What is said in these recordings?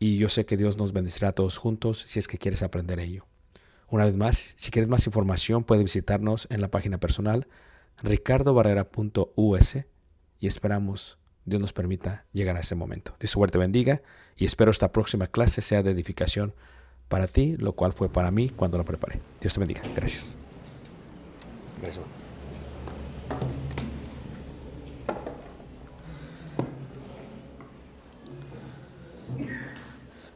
y yo sé que Dios nos bendecirá a todos juntos si es que quieres aprender ello. Una vez más, si quieres más información, puedes visitarnos en la página personal ricardobarrera.us y esperamos Dios nos permita llegar a ese momento. Dios suerte bendiga y espero esta próxima clase sea de edificación para ti, lo cual fue para mí cuando la preparé. Dios te bendiga. Gracias. Gracias.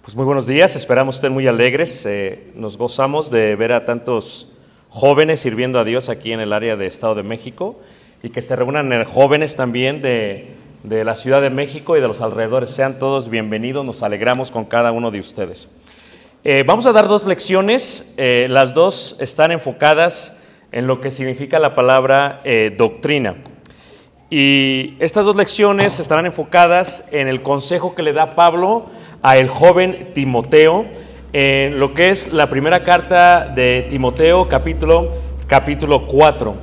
Pues muy buenos días, esperamos estén muy alegres. Eh, nos gozamos de ver a tantos jóvenes sirviendo a Dios aquí en el área de Estado de México y que se reúnan jóvenes también de, la Ciudad de México y de los alrededores. Sean todos bienvenidos, nos alegramos con cada uno de ustedes. Eh, vamos a dar dos lecciones, eh, las dos están enfocadas en lo que significa la palabra doctrina. Y estas dos lecciones estarán enfocadas en el consejo que le da Pablo a el joven Timoteo en lo que es la primera carta de Timoteo capítulo, capítulo 4.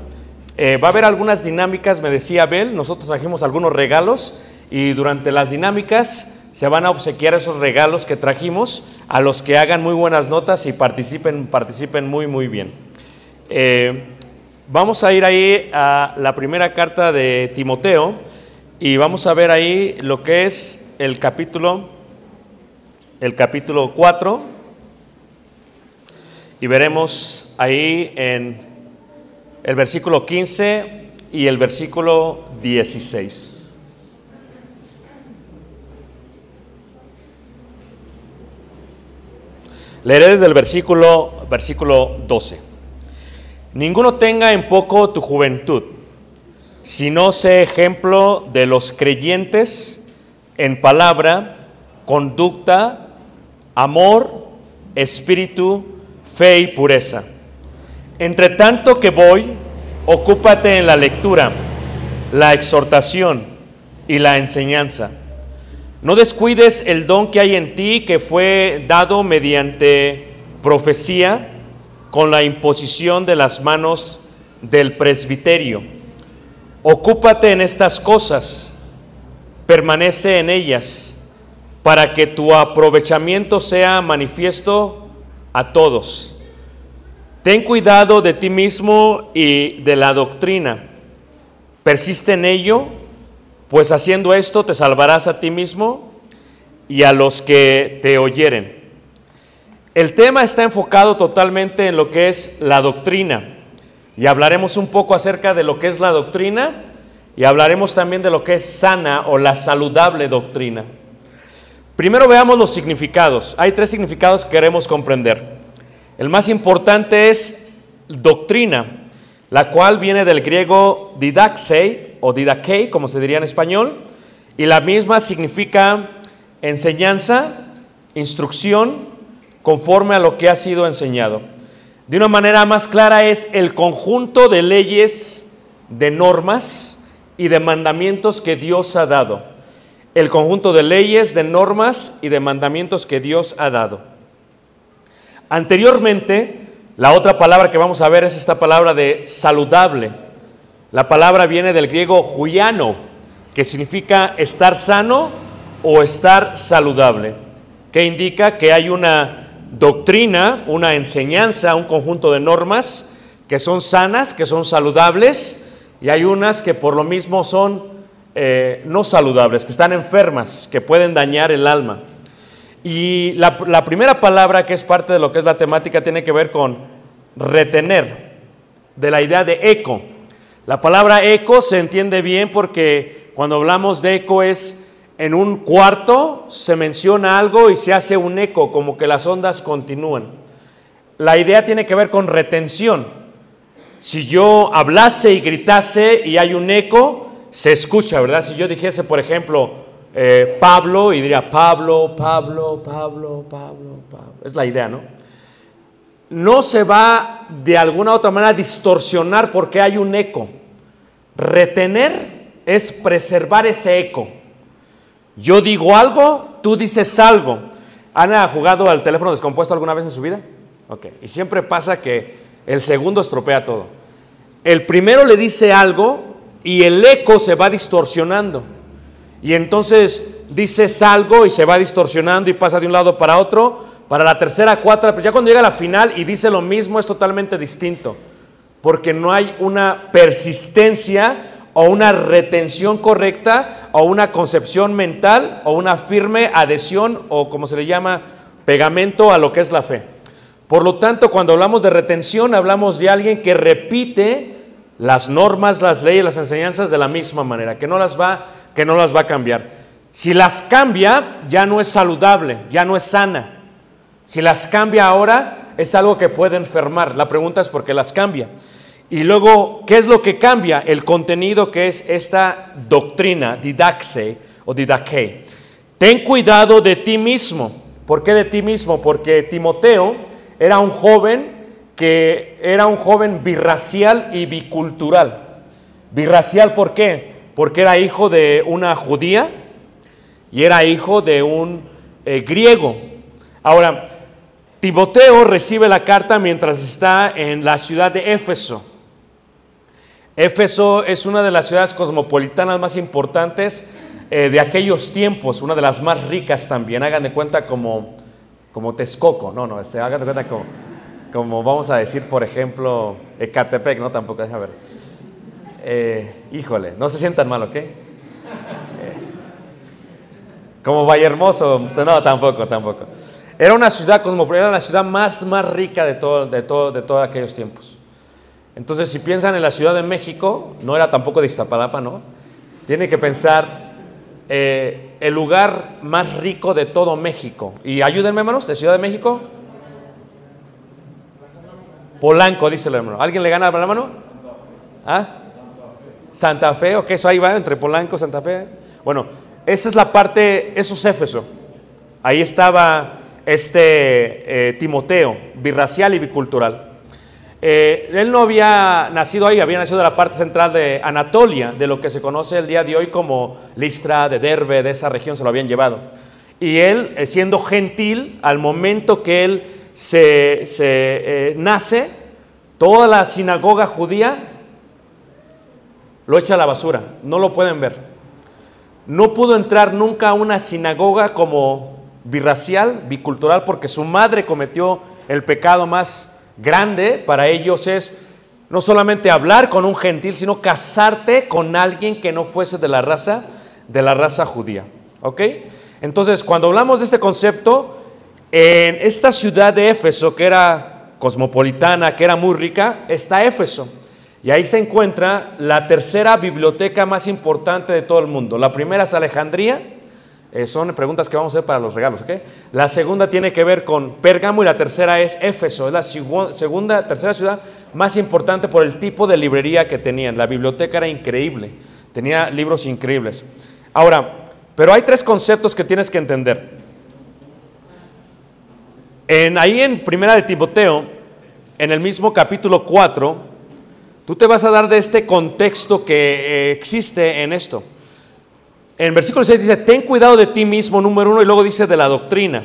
Eh, va a haber algunas dinámicas, me decía Abel, nosotros trajimos algunos regalos y durante las dinámicas se van a obsequiar esos regalos que trajimos a los que hagan muy buenas notas y participen, participen muy, muy bien. Eh, vamos a ir ahí a la primera carta de Timoteo y vamos a ver ahí lo que es el capítulo el capítulo 4 y veremos ahí en el versículo 15 y el versículo 16. Leeré desde el versículo, versículo 12. Ninguno tenga en poco tu juventud, sino sé ejemplo de los creyentes en palabra, conducta, amor, espíritu, fe y pureza. Entre tanto que voy, ocúpate en la lectura, la exhortación y la enseñanza. No descuides el don que hay en ti que fue dado mediante profecía con la imposición de las manos del presbiterio. Ocúpate en estas cosas, permanece en ellas, para que tu aprovechamiento sea manifiesto a todos. Ten cuidado de ti mismo y de la doctrina. Persiste en ello pues haciendo esto te salvarás a ti mismo y a los que te oyeren. El tema está enfocado totalmente en lo que es la doctrina y hablaremos un poco acerca de lo que es la doctrina y hablaremos también de lo que es sana o la saludable doctrina. Primero veamos los significados. Hay tres significados que queremos comprender. El más importante es doctrina, la cual viene del griego didaxei, o didakei, como se diría en español, y la misma significa enseñanza, instrucción, conforme a lo que ha sido enseñado. De una manera más clara es el conjunto de leyes, de normas y de mandamientos que Dios ha dado. El conjunto de leyes, de normas y de mandamientos que Dios ha dado. Anteriormente, la otra palabra que vamos a ver es esta palabra de saludable la palabra viene del griego juiano, que significa estar sano o estar saludable, que indica que hay una doctrina, una enseñanza, un conjunto de normas que son sanas, que son saludables, y hay unas que por lo mismo son eh, no saludables, que están enfermas, que pueden dañar el alma. Y la, la primera palabra que es parte de lo que es la temática tiene que ver con retener, de la idea de eco. La palabra eco se entiende bien porque cuando hablamos de eco es en un cuarto se menciona algo y se hace un eco, como que las ondas continúan. La idea tiene que ver con retención. Si yo hablase y gritase y hay un eco, se escucha, ¿verdad? Si yo dijese, por ejemplo, eh, Pablo y diría Pablo, Pablo, Pablo, Pablo, Pablo. Es la idea, ¿no? no se va de alguna otra manera a distorsionar porque hay un eco. Retener es preservar ese eco. Yo digo algo, tú dices algo. ¿Han jugado al teléfono descompuesto alguna vez en su vida? Ok. Y siempre pasa que el segundo estropea todo. El primero le dice algo y el eco se va distorsionando. Y entonces dices algo y se va distorsionando y pasa de un lado para otro para la tercera, cuarta, pero ya cuando llega a la final y dice lo mismo es totalmente distinto, porque no hay una persistencia o una retención correcta o una concepción mental o una firme adhesión o como se le llama pegamento a lo que es la fe. Por lo tanto, cuando hablamos de retención, hablamos de alguien que repite las normas, las leyes, las enseñanzas de la misma manera, que no las va, que no las va a cambiar. Si las cambia, ya no es saludable, ya no es sana. Si las cambia ahora, es algo que puede enfermar. La pregunta es por qué las cambia. Y luego, ¿qué es lo que cambia? El contenido que es esta doctrina, didaxe o didaque. Ten cuidado de ti mismo. ¿Por qué de ti mismo? Porque Timoteo era un joven que era un joven birracial y bicultural. Birracial, ¿por qué? Porque era hijo de una judía y era hijo de un eh, griego. Ahora, Timoteo recibe la carta mientras está en la ciudad de Éfeso. Éfeso es una de las ciudades cosmopolitanas más importantes eh, de aquellos tiempos, una de las más ricas también. Hagan de cuenta como, como Texcoco, no, no, este, hagan de cuenta como, como, vamos a decir, por ejemplo, Ecatepec, no, tampoco, déjame ver. Eh, híjole, no se sientan mal, ¿ok? Eh, Como Vallehermoso, no, tampoco, tampoco. Era una ciudad cosmopolita, era la ciudad más, más rica de, todo, de, todo, de todos aquellos tiempos. Entonces, si piensan en la Ciudad de México, no era tampoco de Iztapalapa, ¿no? Tiene que pensar eh, el lugar más rico de todo México. Y ayúdenme, hermanos, de Ciudad de México. Polanco, dice el hermano. ¿Alguien le gana la mano? ¿Ah? Santa Fe, ok, eso ahí va, entre Polanco, Santa Fe. Bueno, esa es la parte, eso es Éfeso. Ahí estaba este eh, Timoteo, birracial y bicultural. Eh, él no había nacido ahí, había nacido de la parte central de Anatolia, de lo que se conoce el día de hoy como Listra, de Derbe, de esa región se lo habían llevado. Y él, eh, siendo gentil, al momento que él se, se nace, toda la sinagoga judía lo echa a la basura, no lo pueden ver. No pudo entrar nunca a una sinagoga como birracial, bicultural, porque su madre cometió el pecado más grande para ellos es no solamente hablar con un gentil, sino casarte con alguien que no fuese de la raza de la raza judía. ¿Ok? Entonces, cuando hablamos de este concepto, en esta ciudad de Éfeso, que era cosmopolitana, que era muy rica, está Éfeso. Y ahí se encuentra la tercera biblioteca más importante de todo el mundo. La primera es Alejandría, eh, son preguntas que vamos a hacer para los regalos, ¿ok? La segunda tiene que ver con Pérgamo y la tercera es Éfeso, es la segunda, tercera ciudad más importante por el tipo de librería que tenían. La biblioteca era increíble, tenía libros increíbles. Ahora, pero hay tres conceptos que tienes que entender. En, ahí en Primera de Timoteo, en el mismo capítulo 4, Tú te vas a dar de este contexto que eh, existe en esto. En versículo 6 dice, ten cuidado de ti mismo, número uno, y luego dice de la doctrina.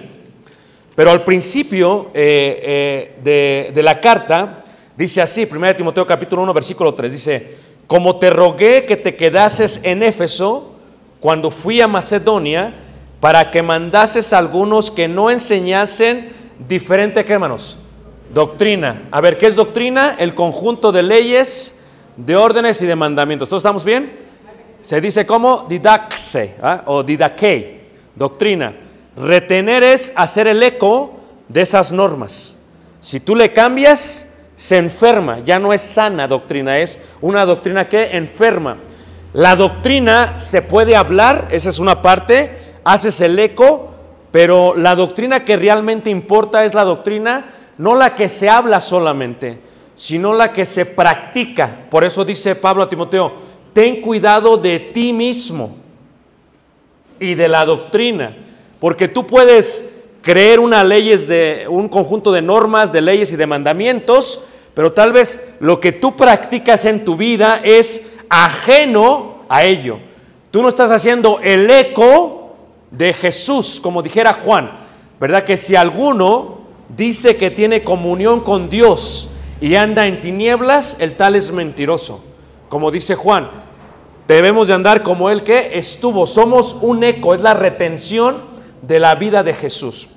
Pero al principio eh, eh, de, la carta dice así, 1 Timoteo capítulo 1, versículo 3, dice, como te rogué que te quedases en Éfeso cuando fui a Macedonia, para que mandases a algunos que no enseñasen diferente, ¿qué hermanos? Doctrina. A ver, ¿qué es doctrina? El conjunto de leyes, de órdenes y de mandamientos. ¿Todos estamos bien? Se dice como didaxe ¿ah? o didaque, doctrina. Retener es hacer el eco de esas normas. Si tú le cambias, se enferma. Ya no es sana doctrina, es una doctrina que enferma. La doctrina se puede hablar, esa es una parte, haces el eco, pero la doctrina que realmente importa es la doctrina no la que se habla solamente, sino la que se practica. Por eso dice Pablo a Timoteo, ten cuidado de ti mismo y de la doctrina, porque tú puedes creer una leyes de un conjunto de normas, de leyes y de mandamientos, pero tal vez lo que tú practicas en tu vida es ajeno a ello. Tú no estás haciendo el eco de Jesús, como dijera Juan, ¿verdad? Que si alguno dice que tiene comunión con Dios y anda en tinieblas, el tal es mentiroso. Como dice Juan, debemos de andar como el que estuvo. Somos un eco, es la retención de la vida de Jesús.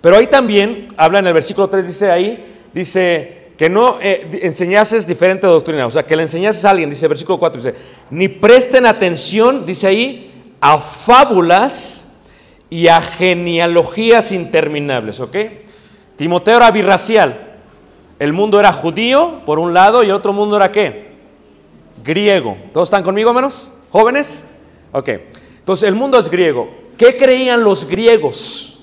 Pero ahí también, habla en el versículo 3, dice ahí, dice que no eh, enseñases diferente doctrina, o sea, que le enseñases a alguien, dice el versículo 4, dice, ni presten atención, dice ahí, a fábulas y a genealogías interminables, ¿ok? Timoteo era birracial. El mundo era judío, por un lado, y el otro mundo era qué? Griego. ¿Todos están conmigo, menos? ¿Jóvenes? Ok. Entonces, el mundo es griego. ¿Qué creían los griegos?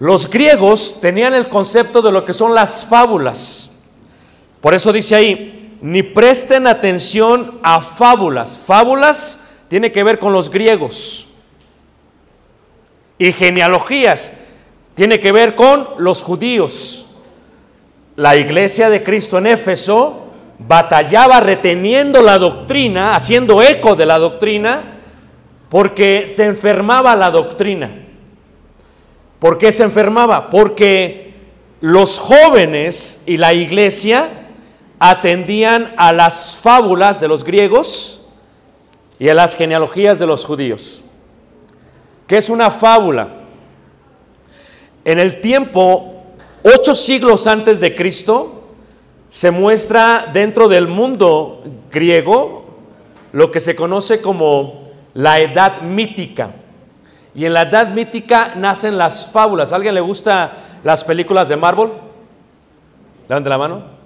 Los griegos tenían el concepto de lo que son las fábulas. Por eso dice ahí, ni presten atención a fábulas. Fábulas tiene que ver con los griegos y genealogías. Tiene que ver con los judíos. La iglesia de Cristo en Éfeso batallaba reteniendo la doctrina, haciendo eco de la doctrina, porque se enfermaba la doctrina. ¿Por qué se enfermaba? Porque los jóvenes y la iglesia atendían a las fábulas de los griegos y a las genealogías de los judíos. ¿Qué es una fábula? En el tiempo, ocho siglos antes de Cristo, se muestra dentro del mundo griego lo que se conoce como la edad mítica. Y en la edad mítica nacen las fábulas. ¿A alguien le gusta las películas de Marvel? Levante la mano.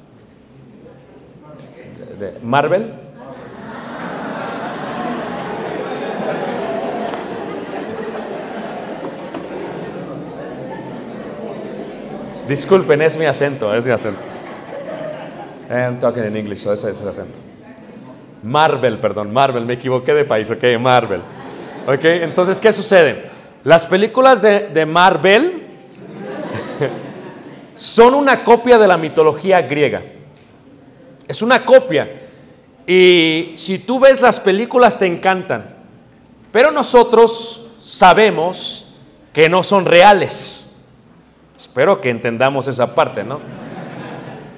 Marvel. Disculpen, es mi acento, es mi acento. I'm talking in English, so ese es el acento. Marvel, perdón, Marvel, me equivoqué de país, ok, Marvel. Ok, entonces, ¿qué sucede? Las películas de, de Marvel son una copia de la mitología griega. Es una copia. Y si tú ves las películas te encantan. Pero nosotros sabemos que no son reales. Espero que entendamos esa parte, ¿no?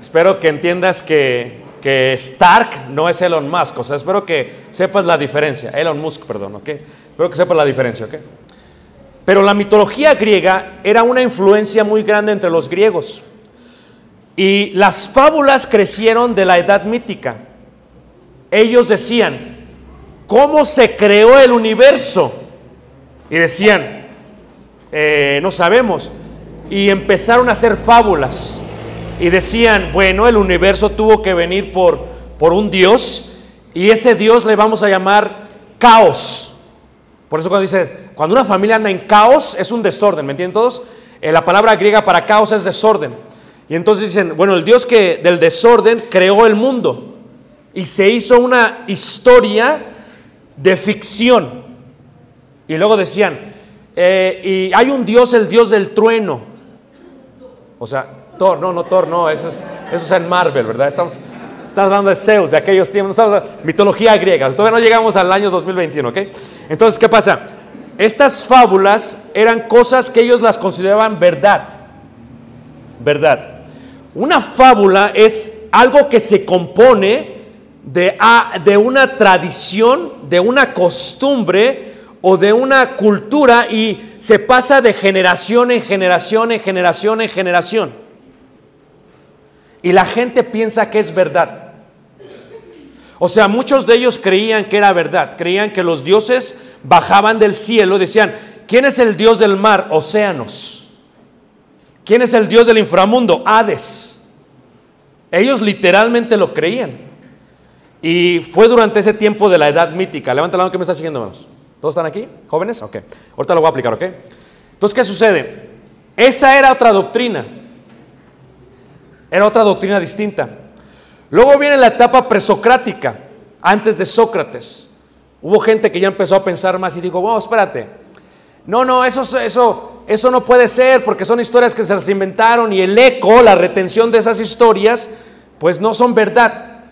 Espero que entiendas que, que, Stark no es Elon Musk, o sea, espero que sepas la diferencia. Elon Musk, perdón, ¿ok? Espero que sepas la diferencia, ¿ok? Pero la mitología griega era una influencia muy grande entre los griegos. Y las fábulas crecieron de la edad mítica. Ellos decían, ¿cómo se creó el universo? Y decían, eh, no sabemos y empezaron a hacer fábulas. Y decían, bueno, el universo tuvo que venir por, por un Dios y ese Dios le vamos a llamar caos. Por eso cuando dice, cuando una familia anda en caos es un desorden, ¿me entienden todos? Eh, la palabra griega para caos es desorden. Y entonces dicen, bueno, el Dios que del desorden creó el mundo y se hizo una historia de ficción. Y luego decían, eh, y hay un Dios, el Dios del trueno. O sea, Thor, no, no Thor, no, eso es, eso es en Marvel, ¿verdad? Estamos, estamos hablando de Zeus, de aquellos tiempos, estamos mitología griega, todavía no llegamos al año 2021, ¿ok? Entonces, ¿qué pasa? Estas fábulas eran cosas que ellos las consideraban verdad, verdad. Una fábula es algo que se compone de, de una tradición, de una costumbre, o de una cultura y se pasa de generación en generación, en generación, en generación. Y la gente piensa que es verdad. O sea, muchos de ellos creían que era verdad, creían que los dioses bajaban del cielo, decían, ¿quién es el dios del mar? Océanos. ¿Quién es el dios del inframundo? Hades. Ellos literalmente lo creían. Y fue durante ese tiempo de la edad mítica. Levanta la mano que me está siguiendo, hermanos. ¿Todos están aquí? ¿Jóvenes? Ok. Ahorita lo voy a aplicar, ¿ok? Entonces, ¿qué sucede? Esa era otra doctrina. Era otra doctrina distinta. Luego viene la etapa presocrática, antes de Sócrates. Hubo gente que ya empezó a pensar más y dijo, bueno, espérate. No, no, eso, eso, eso no puede ser porque son historias que se las inventaron y el eco, la retención de esas historias, pues no son verdad.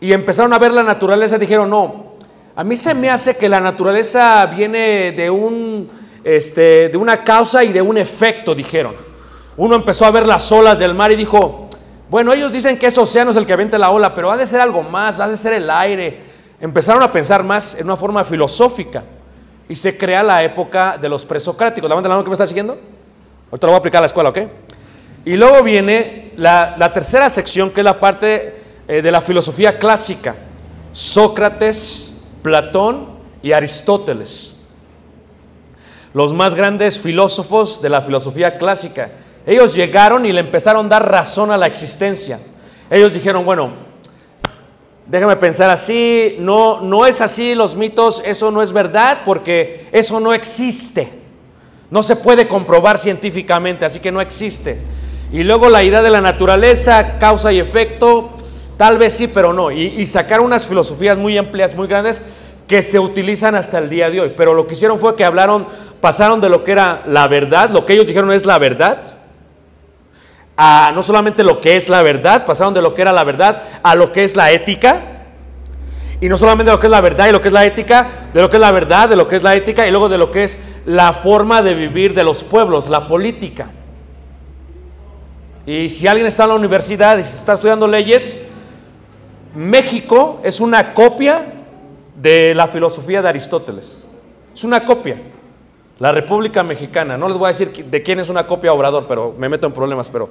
Y empezaron a ver la naturaleza y dijeron, no, a mí se me hace que la naturaleza viene de, un, este, de una causa y de un efecto, dijeron. Uno empezó a ver las olas del mar y dijo, bueno, ellos dicen que es océano es el que avienta la ola, pero ha de ser algo más, ha de ser el aire. Empezaron a pensar más en una forma filosófica y se crea la época de los presocráticos. La mano que me está siguiendo. Ahorita lo voy a aplicar a la escuela, ¿ok? Y luego viene la, tercera sección, que es la parte eh, de la filosofía clásica. Sócrates, Platón y Aristóteles, los más grandes filósofos de la filosofía clásica. Ellos llegaron y le empezaron a dar razón a la existencia. Ellos dijeron, bueno, déjame pensar así, no, no es así los mitos, eso no es verdad porque eso no existe. No se puede comprobar científicamente, así que no existe. Y luego la idea de la naturaleza, causa y efecto, Tal vez sí, pero no. Y, sacaron unas filosofías muy amplias, muy grandes, que se utilizan hasta el día de hoy. Pero lo que hicieron fue que hablaron, pasaron de lo que era la verdad, lo que ellos dijeron es la verdad, a no solamente lo que es la verdad, pasaron de lo que era la verdad a lo que es la ética. Y no solamente lo que es la verdad y lo que es la ética, de lo que es la verdad, de lo que es la ética y luego de lo que es la forma de vivir de los pueblos, la política. Y si alguien está en la universidad y está estudiando leyes, México es una copia de la filosofía de Aristóteles. Es una copia. La República Mexicana. No les voy a decir de quién es una copia Obrador, pero me meto en problemas, pero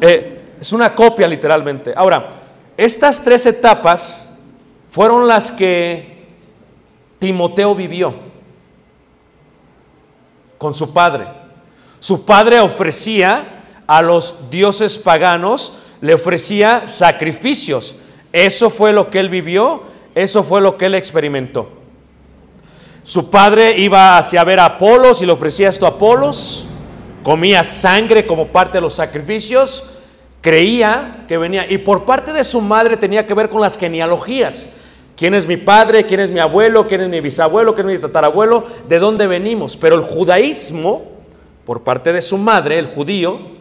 eh, es una copia literalmente. Ahora, estas tres etapas fueron las que Timoteo vivió con su padre. Su padre ofrecía a los dioses paganos, le ofrecía sacrificios. Eso fue lo que él vivió, eso fue lo que él experimentó. Su padre iba hacia ver a Apolos y le ofrecía esto a Apolos, comía sangre como parte de los sacrificios, creía que venía, y por parte de su madre tenía que ver con las genealogías. ¿Quién es mi padre? ¿Quién es mi abuelo? ¿Quién es mi bisabuelo? ¿Quién es mi tatarabuelo? ¿De dónde venimos? Pero el judaísmo, por parte de su madre, el judío,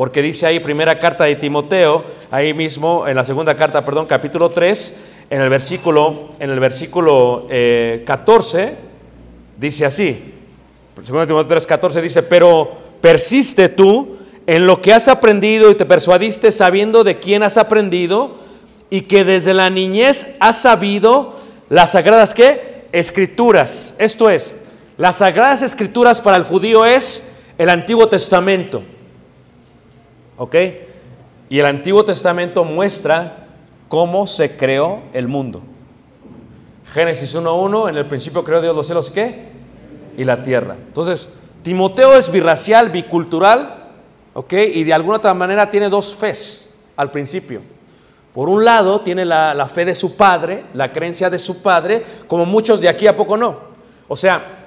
porque dice ahí, primera carta de Timoteo, ahí mismo, en la segunda carta, perdón, capítulo 3, en el versículo, en el versículo 14, eh, dice así, 2 Timoteo 3, 14 dice, pero persiste tú en lo que has aprendido y te persuadiste sabiendo de quién has aprendido y que desde la niñez has sabido las sagradas ¿qué? escrituras. Esto es, las sagradas escrituras para el judío es el Antiguo Testamento. ¿Ok? Y el Antiguo Testamento muestra cómo se creó el mundo. Génesis 1.1, en el principio creó Dios los cielos, ¿qué? Y la tierra. Entonces, Timoteo es birracial, bicultural, ¿ok? Y de alguna otra manera tiene dos fes al principio. Por un lado, tiene la, la, fe de su padre, la creencia de su padre, como muchos de aquí a poco no. O sea,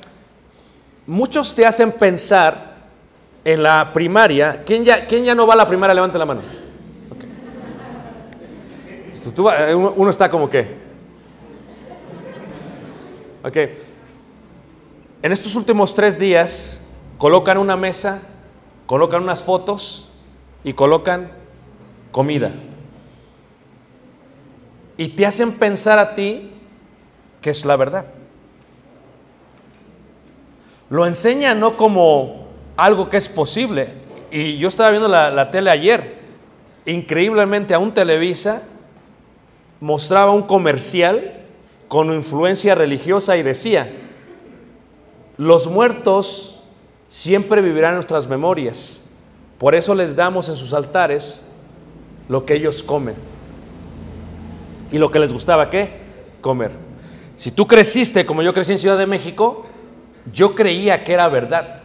muchos te hacen pensar en la primaria. ¿Quién ya, quién ya no va a la primaria? Levante la mano. Okay. Uno está como que. Ok. En estos últimos tres días colocan una mesa, colocan unas fotos y colocan comida y te hacen pensar a ti que es la verdad. Lo enseña no como algo que es posible. Y yo estaba viendo la, tele ayer, increíblemente a un Televisa mostraba un comercial con influencia religiosa y decía, los muertos siempre vivirán en nuestras memorias, por eso les damos en sus altares lo que ellos comen y lo que les gustaba, ¿qué? Comer. Si tú creciste como yo crecí en Ciudad de México, yo creía que era verdad.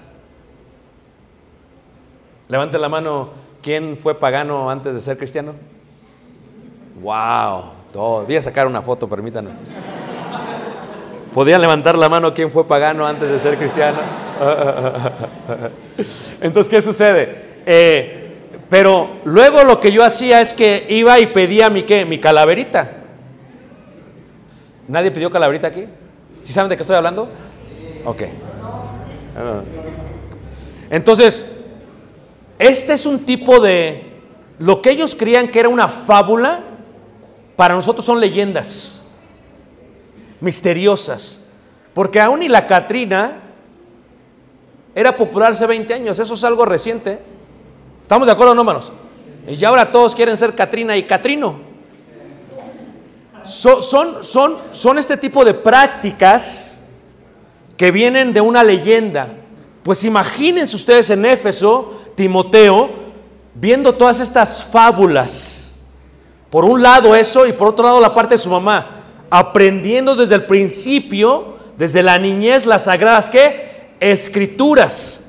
Levante la mano, ¿quién fue pagano antes de ser cristiano? ¡Wow! Todo. Voy a sacar una foto, permítanme. ¿Podían levantar la mano quién fue pagano antes de ser cristiano? Entonces, ¿qué sucede? Eh, pero luego lo que yo hacía es que iba y pedía mi, ¿qué? mi calaverita. ¿Nadie pidió calabrita aquí? ¿Sí saben de qué estoy hablando? Ok. Ah. Entonces, este es un tipo de... Lo que ellos creían que era una fábula, para nosotros son leyendas misteriosas. Porque aún y la Catrina era popular hace 20 años, eso es algo reciente. ¿Estamos de acuerdo, no, manos? Y ahora todos quieren ser Catrina y Catrino son, son, son, este tipo de prácticas que vienen de una leyenda. Pues imagínense ustedes en Éfeso, Timoteo, viendo todas estas fábulas. Por un lado eso y por otro lado la parte de su mamá, aprendiendo desde el principio, desde la niñez, las sagradas ¿qué? escrituras,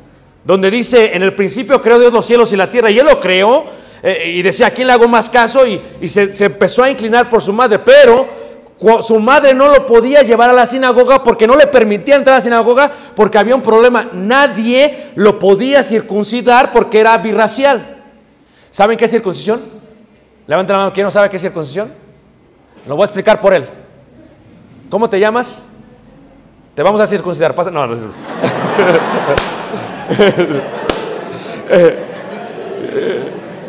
donde dice, en el principio creó Dios los cielos y la tierra, y él lo creó, eh, y decía, ¿a quién le hago más caso? Y, se, se, empezó a inclinar por su madre, pero su madre no lo podía llevar a la sinagoga porque no le permitía entrar a la sinagoga porque había un problema. Nadie lo podía circuncidar porque era birracial. ¿Saben qué es circuncisión? Levanten la mano, ¿quién no sabe qué es circuncisión? Lo voy a explicar por él. ¿Cómo te llamas? Te vamos a circuncidar. Pasa. No.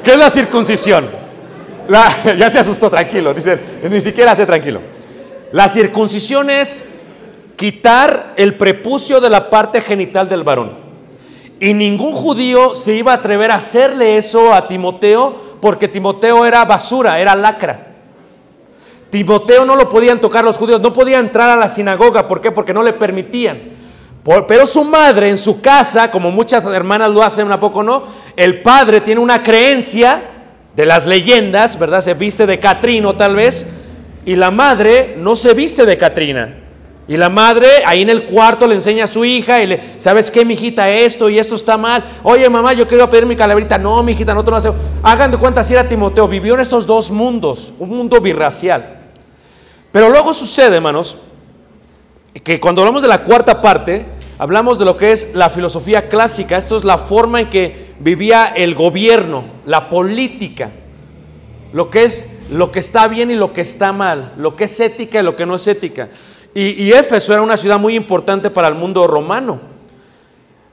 ¿Qué es la circuncisión? ya se asustó, tranquilo. Dice, ni siquiera hace tranquilo. La circuncisión es quitar el prepucio de la parte genital del varón. Y ningún judío se iba a atrever a hacerle eso a Timoteo porque Timoteo era basura, era lacra. Timoteo no lo podían tocar los judíos, no podía entrar a la sinagoga. ¿Por qué? Porque no le permitían pero su madre en su casa, como muchas hermanas lo hacen, a poco no, el padre tiene una creencia de las leyendas, ¿verdad? Se viste de Catrino tal vez, y la madre no se viste de Catrina. Y la madre ahí en el cuarto le enseña a su hija y le, ¿sabes qué, mijita? Esto y esto está mal. Oye, mamá, yo quiero pedir mi calaverita. No, mijita, no te lo hace. Hagan de cuenta si era Timoteo, vivió en estos dos mundos, un mundo birracial. Pero luego sucede, hermanos, que cuando hablamos de la cuarta parte, hablamos de lo que es la filosofía clásica. Esto es la forma en que vivía el gobierno, la política, lo que es lo que está bien y lo que está mal, lo que es ética y lo que no es ética. Y, Éfeso era una ciudad muy importante para el mundo romano.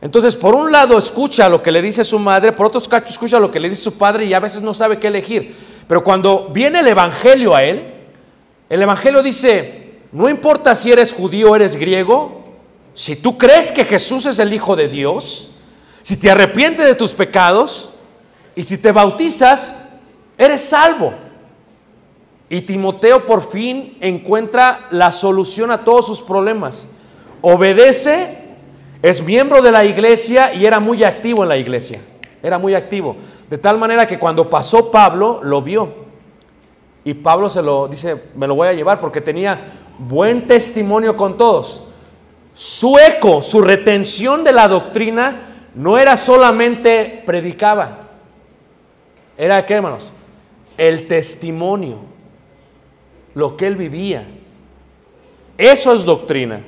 Entonces, por un lado escucha lo que le dice su madre, por otro escucha lo que le dice su padre y a veces no sabe qué elegir. Pero cuando viene el Evangelio a él, el Evangelio dice, no importa si eres judío o eres griego, si tú crees que Jesús es el Hijo de Dios, si te arrepientes de tus pecados y si te bautizas, eres salvo. Y Timoteo por fin encuentra la solución a todos sus problemas. Obedece, es miembro de la iglesia y era muy activo en la iglesia. Era muy activo. De tal manera que cuando pasó Pablo, lo vio. Y Pablo se lo dice, me lo voy a llevar porque tenía buen testimonio con todos. Su eco, su retención de la doctrina no era solamente predicaba. Era qué, hermanos? El testimonio lo que él vivía. Eso es doctrina.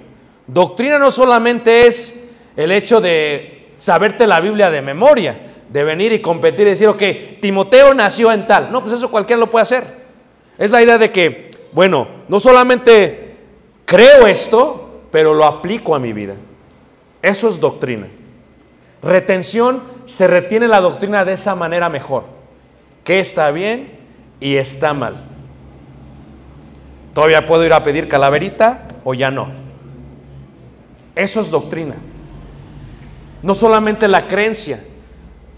Doctrina no solamente es el hecho de saberte la Biblia de memoria, de venir y competir y decir, ok, Timoteo nació en tal. No, pues eso cualquiera lo puede hacer. Es la idea de que, bueno, no solamente creo esto, pero lo aplico a mi vida. Eso es doctrina. Retención, se retiene la doctrina de esa manera mejor. ¿Qué está bien y está mal? ¿Todavía puedo ir a pedir calaverita o ya no? Eso es doctrina. No solamente la creencia,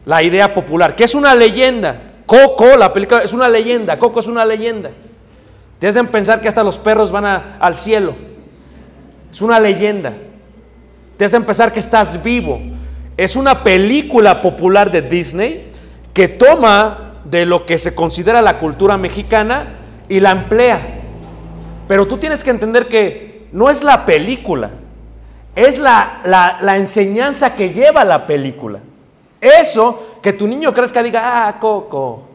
la idea popular, que es una leyenda. Coco, la película, es una leyenda. Coco es una leyenda. Te hacen pensar que hasta los perros van al cielo. Es una leyenda. Te hacen pensar que estás vivo. Es una película popular de Disney que toma de lo que se considera la cultura mexicana y la emplea. Pero tú tienes que entender que no es la película, es la, la, enseñanza que lleva la película. Eso, que tu niño crezca, diga, ah, Coco.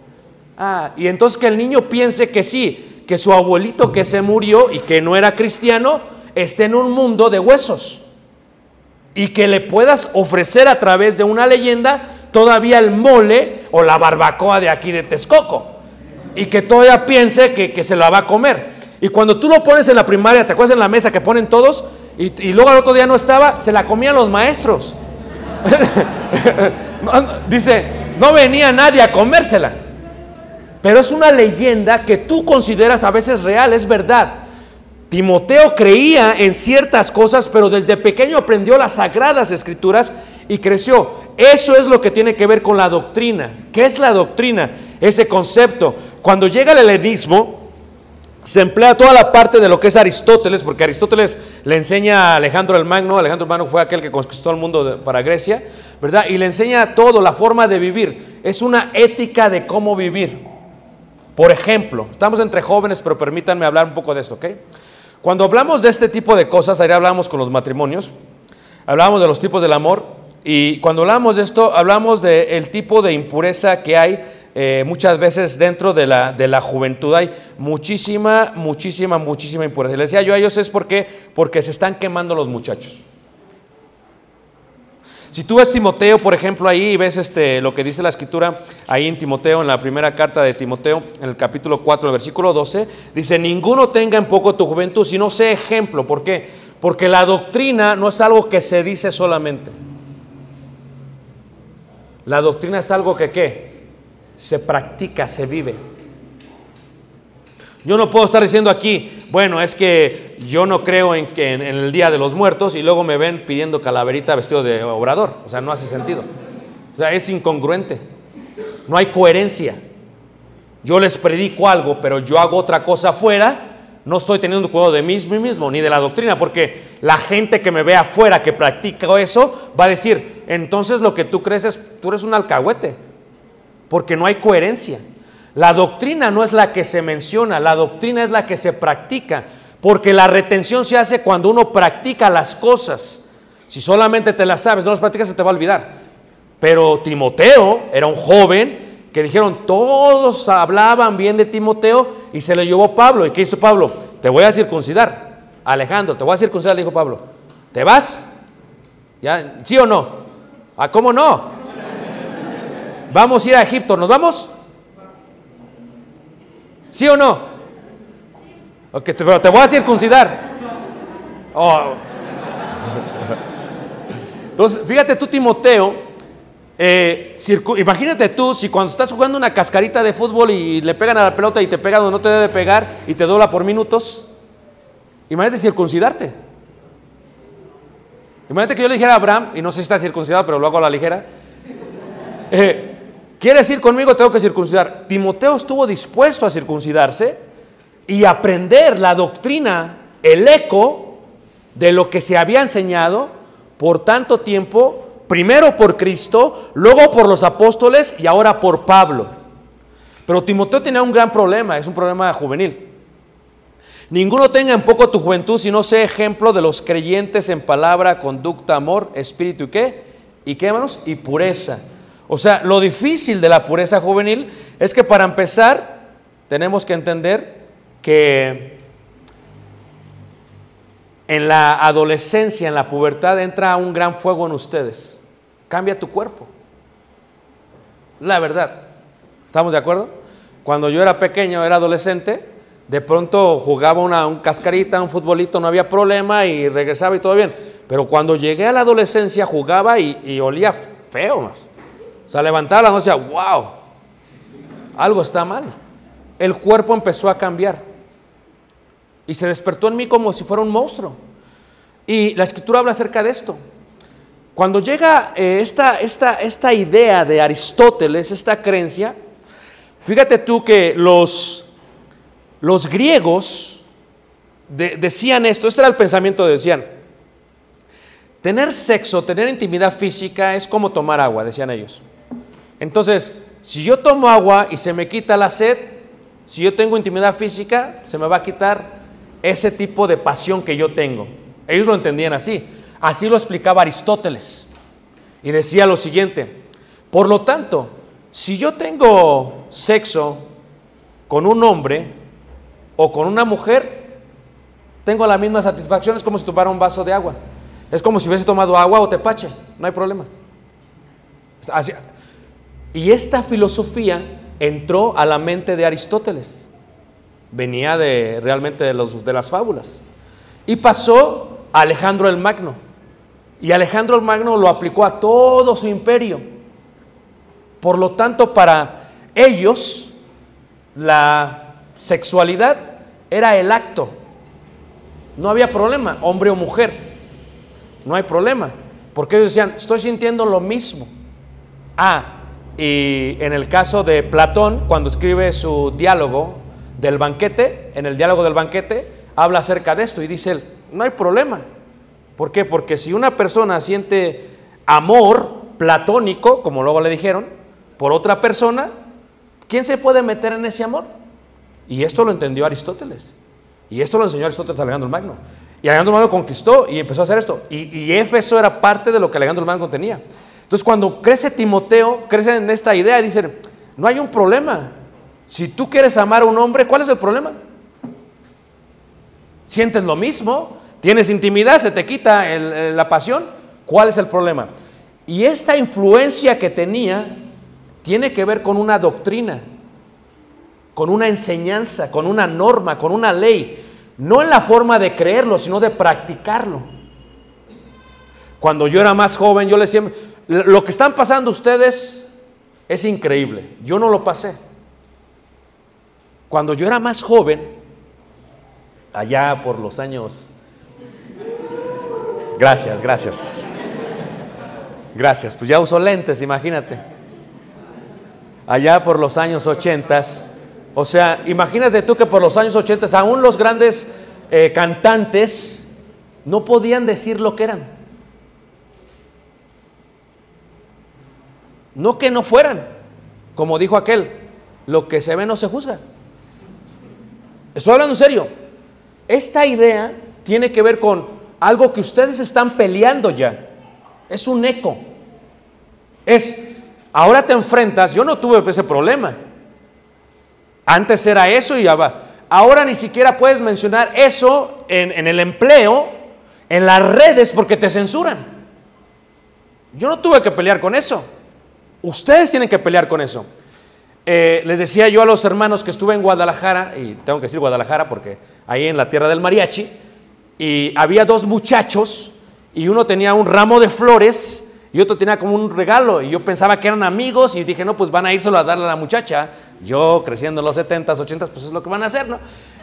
Ah, y entonces que el niño piense que sí, que su abuelito que se murió y que no era cristiano, esté en un mundo de huesos. Y que le puedas ofrecer a través de una leyenda todavía el mole o la barbacoa de aquí de Texcoco. Y que todavía piense que, que se la va a comer. Y cuando tú lo pones en la primaria, te acuerdas en la mesa que ponen todos, y, luego al otro día no estaba, se la comían los maestros. Dice, no venía nadie a comérsela. Pero es una leyenda que tú consideras a veces real, es verdad. Timoteo creía en ciertas cosas, pero desde pequeño aprendió las sagradas escrituras y creció. Eso es lo que tiene que ver con la doctrina. ¿Qué es la doctrina? Ese concepto. Cuando llega el helenismo, se emplea toda la parte de lo que es Aristóteles, porque Aristóteles le enseña a Alejandro el Magno, Alejandro el Magno fue aquel que conquistó el mundo para Grecia, ¿verdad? Y le enseña todo, la forma de vivir. Es una ética de cómo vivir. Por ejemplo, estamos entre jóvenes, pero permítanme hablar un poco de esto, ¿ok? Cuando hablamos de este tipo de cosas, ayer hablamos con los matrimonios, hablamos de los tipos del amor, y cuando hablamos de esto, hablamos del tipo de impureza que hay eh, muchas veces dentro de la, de la juventud hay muchísima, muchísima, muchísima impureza. Le decía yo a ellos es porque, porque se están quemando los muchachos. Si tú ves Timoteo, por ejemplo, ahí y ves este, lo que dice la escritura, ahí en Timoteo, en la primera carta de Timoteo, en el capítulo 4, el versículo 12, dice, ninguno tenga en poco tu juventud, sino sé ejemplo. ¿Por qué? Porque la doctrina no es algo que se dice solamente. La doctrina es algo que, ¿qué? Se practica, se vive. Yo no puedo estar diciendo aquí, bueno, es que yo no creo en, que en, el Día de los Muertos y luego me ven pidiendo calaverita vestido de obrador. O sea, no hace sentido. O sea, es incongruente. No hay coherencia. Yo les predico algo, pero yo hago otra cosa afuera. No estoy teniendo cuidado de mí mismo ni de la doctrina, porque la gente que me ve afuera que practica eso va a decir, entonces lo que tú crees es, tú eres un alcahuete porque no hay coherencia. La doctrina no es la que se menciona, la doctrina es la que se practica. Porque la retención se hace cuando uno practica las cosas. Si solamente te las sabes, no las practicas, se te va a olvidar. Pero Timoteo era un joven que dijeron, todos hablaban bien de Timoteo y se le llevó Pablo. ¿Y qué hizo Pablo? Te voy a circuncidar. Alejandro, te voy a circuncidar, le dijo Pablo. ¿Te vas? ¿Ya? ¿Sí o no? ¿A cómo no? Vamos a ir a Egipto, ¿nos vamos? ¿Sí o no? Okay, pero te voy a circuncidar. Oh. Entonces, fíjate tú, Timoteo, eh, imagínate tú si cuando estás jugando una cascarita de fútbol y le pegan a la pelota y te pega donde no te debe pegar y te dobla por minutos, imagínate circuncidarte. Imagínate que yo le dijera a Abraham, y no sé si está circuncidado, pero lo hago a la ligera, eh, ¿quieres ir conmigo? Tengo que circuncidar. Timoteo estuvo dispuesto a circuncidarse y aprender la doctrina, el eco de lo que se había enseñado por tanto tiempo, primero por Cristo, luego por los apóstoles y ahora por Pablo. Pero Timoteo tenía un gran problema, es un problema juvenil. Ninguno tenga en poco tu juventud, sino sea ejemplo de los creyentes en palabra, conducta, amor, espíritu y qué, y qué hermanos, y pureza. O sea, lo difícil de la pureza juvenil es que para empezar tenemos que entender que en la adolescencia, en la pubertad, entra un gran fuego en ustedes. Cambia tu cuerpo. La verdad. ¿Estamos de acuerdo? Cuando yo era pequeño, era adolescente, de pronto jugaba una un cascarita, un futbolito, no había problema y regresaba y todo bien. Pero cuando llegué a la adolescencia, jugaba y, olía feo. O sea, levantaba la noche, wow, algo está mal. El cuerpo empezó a cambiar. Y se despertó en mí como si fuera un monstruo. Y la escritura habla acerca de esto. Cuando llega eh, esta, esta, esta idea de Aristóteles, esta creencia, fíjate tú que los, los griegos decían esto, este era el pensamiento, decían, tener sexo, tener intimidad física es como tomar agua, decían ellos. Entonces, si yo tomo agua y se me quita la sed, si yo tengo intimidad física, se me va a quitar ese tipo de pasión que yo tengo. Ellos lo entendían así. Así lo explicaba Aristóteles. Y decía lo siguiente, por lo tanto, si yo tengo sexo con un hombre o con una mujer, tengo la misma satisfacción, es como si tomara un vaso de agua. Es como si hubiese tomado agua o tepache, no hay problema. Y esta filosofía entró a la mente de Aristóteles venía de realmente de, los, de las fábulas. Y pasó a Alejandro el Magno. Y Alejandro el Magno lo aplicó a todo su imperio. Por lo tanto, para ellos, la sexualidad era el acto. No había problema, hombre o mujer. No hay problema. Porque ellos decían, estoy sintiendo lo mismo. Ah, y en el caso de Platón, cuando escribe su diálogo, del banquete, en el diálogo del banquete, habla acerca de esto y dice no hay problema. ¿Por qué? Porque si una persona siente amor platónico, como luego le dijeron, por otra persona, ¿quién se puede meter en ese amor? Y esto lo entendió Aristóteles. Y esto lo enseñó Aristóteles a Alejandro Magno. Y Alejandro Magno conquistó y empezó a hacer esto. Y, y era parte de lo que Alejandro Magno tenía. Entonces cuando crece Timoteo, crece en esta idea, dicen, no hay un problema. Si tú quieres amar a un hombre, ¿cuál es el problema? Sientes lo mismo, tienes intimidad, se te quita la pasión. ¿Cuál es el problema? Y esta influencia que tenía tiene que ver con una doctrina, con una enseñanza, con una norma, con una ley. No en la forma de creerlo, sino de practicarlo. Cuando yo era más joven, yo le decía, lo que están pasando ustedes es increíble. Yo no lo pasé. Cuando yo era más joven, allá por los años... Gracias, gracias. Gracias, pues ya uso lentes, imagínate. Allá por los años ochentas, o sea, imagínate tú que por los años ochentas aún los grandes eh, cantantes no podían decir lo que eran. No que no fueran, como dijo aquel, lo que se ve no se juzga. Estoy hablando en serio. esta idea tiene que ver con algo que ustedes están peleando ya. Es un eco. Es, ahora te enfrentas, yo no tuve ese problema. Antes era eso y. Ahora ni siquiera puedes mencionar eso en el empleo, en las redes, porque te censuran. Yo no tuve que pelear con eso. Ustedes tienen que pelear con eso. Eh, les decía yo a los hermanos que estuve en Guadalajara, y tengo que decir Guadalajara porque ahí en la tierra del mariachi, y había dos muchachos, y uno tenía un ramo de flores y otro tenía como un regalo, y yo pensaba que eran amigos, y dije, no, pues van a ir solo a darle a la muchacha. Yo, creciendo en los 70s, 80s, pues es lo que van a hacer, ¿no?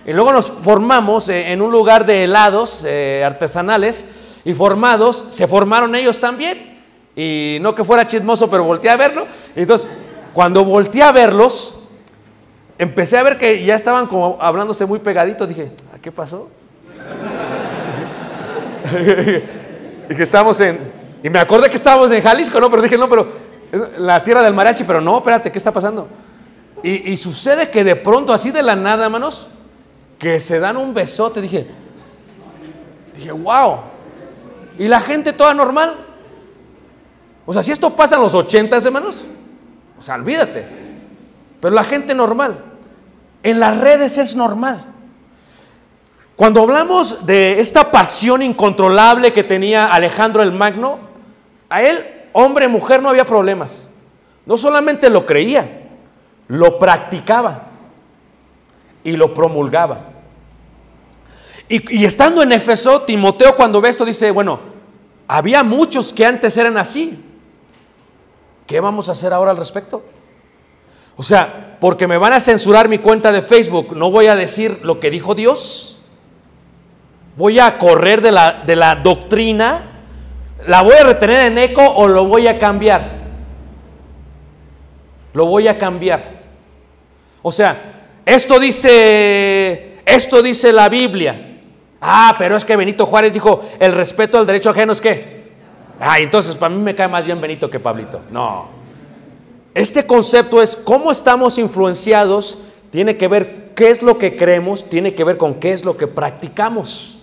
Y luego nos formamos eh, en un lugar de helados eh, artesanales, y formados, se formaron ellos también. Y no que fuera chismoso, pero volteé a verlo. Entonces, cuando volteé a verlos, empecé a ver que ya estaban como hablándose muy pegaditos. Dije, ¿qué pasó? y que estábamos en. Y me acordé que estábamos en Jalisco, ¿no? Pero dije, no, pero. la tierra del mariachi, pero no, espérate, ¿qué está pasando? Y, y sucede que de pronto, así de la nada, hermanos, que se dan un besote. Dije, dije, wow. Y la gente toda normal. O sea, si esto pasa en los 80, hermanos, o sea, olvídate. Pero la gente normal, en las redes es normal. Cuando hablamos de esta pasión incontrolable que tenía Alejandro el Magno, a él, hombre, mujer, no había problemas. No solamente lo creía, lo practicaba y lo promulgaba. Y, y estando en Éfeso, Timoteo cuando ve esto dice, bueno, había muchos que antes eran así, ¿Qué vamos a hacer ahora al respecto? O sea, porque me van a censurar mi cuenta de Facebook, no voy a decir lo que dijo Dios. Voy a correr de la, de la doctrina, la voy a retener en eco o lo voy a cambiar. Lo voy a cambiar. O sea, esto dice, esto dice la Biblia. Ah, pero es que Benito Juárez dijo, el respeto al derecho ajeno es que Ah, entonces para mí me cae más bien Benito que Pablito. No. Este concepto es cómo estamos influenciados, tiene que ver qué es lo que creemos, tiene que ver con qué es lo que practicamos.